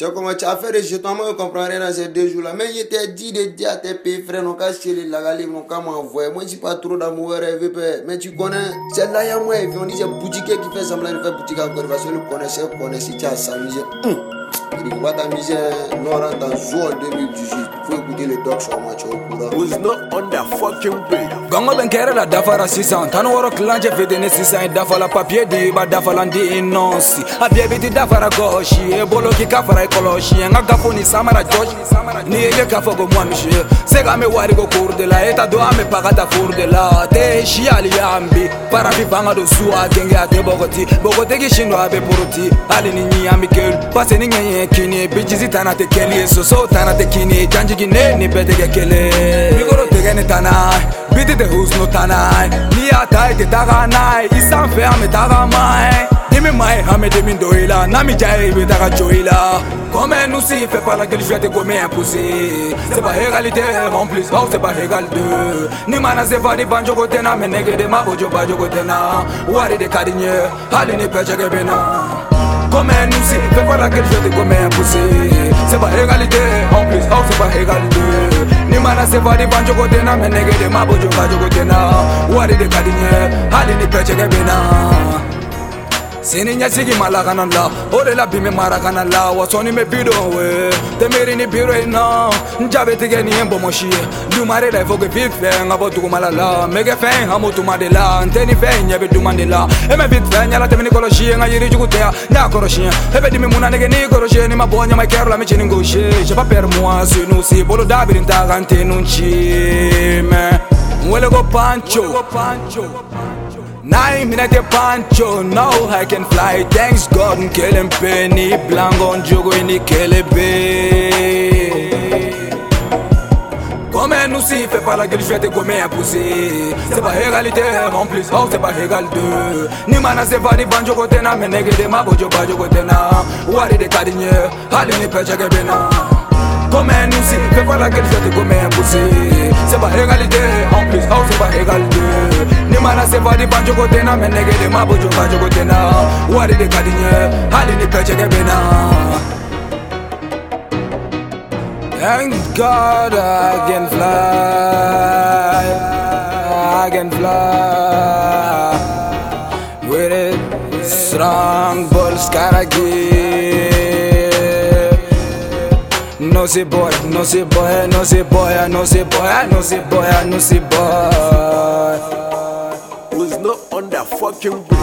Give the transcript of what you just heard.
Tu as commencé à faire des jetons, moi je comprends rien dans ces deux jours-là. Mais je t'ai dit de dire à tes pays frères, non qu'à chier les lagalés, non qu'à m'envoyer. Moi je suis pas trop d'amour rêvé, mais tu connais. C'est là, il y a moi, on dit c'est boutique qui fait semblant de faire boutique encore. Parce que le connaisseur connaît si tu as s'amuser. Il va t'amuser, non, rentre dans Zoo en 2018. Faut écouter les docs sur moi, tu es au courant. was not on that fucking way. Gongo ben kɛra la dafara sisan tan wɔɔrɔ kilancɛ fitini sisan i dafala papiye di i b'a dafala n di i nɔnsi a bɛɛ bi ti dafara gɔsi e bolo k'i ka fara i kɔlɔsi n ka gafo ni samara jɔsi ni ye kɛ k'a fɔ ko moi monsieur se k'an bɛ wari ko cour de la e ta don an bɛ paga ta four de la te si hali y'an bi parafi fanga don su a genge a tɛ bɔgɔti bɔgɔtigi sin don a bɛ poroti hali ni ɲi an bi kelu pase ni ɲɛ ye kini ye bijisi tana tɛ kɛli ye soso tana tɛ kini janjigi ne ni kelen mikoro tɛ kɛ ni tana biti tɛ husnu tana. N'i y'a ta i tɛ taga n'a ye i sanfɛ an bɛ taga ma ye dimi ma ye an bɛ dimi don i la n'a mi ja ye i bɛ taga jo i la Comme nous si fait pas la gueule, je te comme imposé C'est pas égalité, en plus, oh c'est pas égal deux Ni mana se va di banjo gotena, me nege de ma bojo gotena Wari de kadigne, hali ni peche ke Comme nous si fait pas la gueule, je te comme imposé C'est pas égalité, en plus, oh c'est pas égal deux Ni mana se va di banjo gotena, me nege de ma bojo bajo gotena Wari de kadigne, hali ni peche ke bena sini ɲɛsigi ma lakana la o de la bi min marakana la wa sɔni bɛ bi dɔn we. Tɛ miiri ni biro in nɔ n ja bɛ tigɛ ni ye bɔmɔsi ye dumare la i que vite fait n ka bɔ dugumala la. Bɛ kɛ fɛn hamu tuma de la n tɛ ni fɛn ɲɛ bɛ duman de la. E mɛ vite fait ɲala tɛmɛ ni kɔlɔsi ye n ka yiri jugu tɛ yan n y'a kɔrɔsiyɛn e. Bɛ dimi mun na nege ni kɔrɔsiyɛ ni ma bɔ ɲama kɛrɛ la mi cini gauche j'ai pas peur moi nous si bolo dabirin ta kan tɛ nun ci mais n wele ko pancho Nine minute pancho, no I can fly. Thanks God nkele mpe ni blango njogo ni kelebe Comme nous si fait pas la gueule, je vais te comme imposer C'est pas égalité, en plus, oh c'est pas égal deux Ni mana se va di banjo kotena, me nege de ma bojo bajo kotena Wari de kadigne, hali ni peche ke bena Comme nous si fait pas la gueule, je vais te comme imposer C'est pas égalité, en plus, oh c'est pas égal deux The man I say for the go go Thank God I can fly. I can fly With it Strong balls karagi no se boy, no se boy, no se boy, no se boy, no se boy, no se boy. que eu.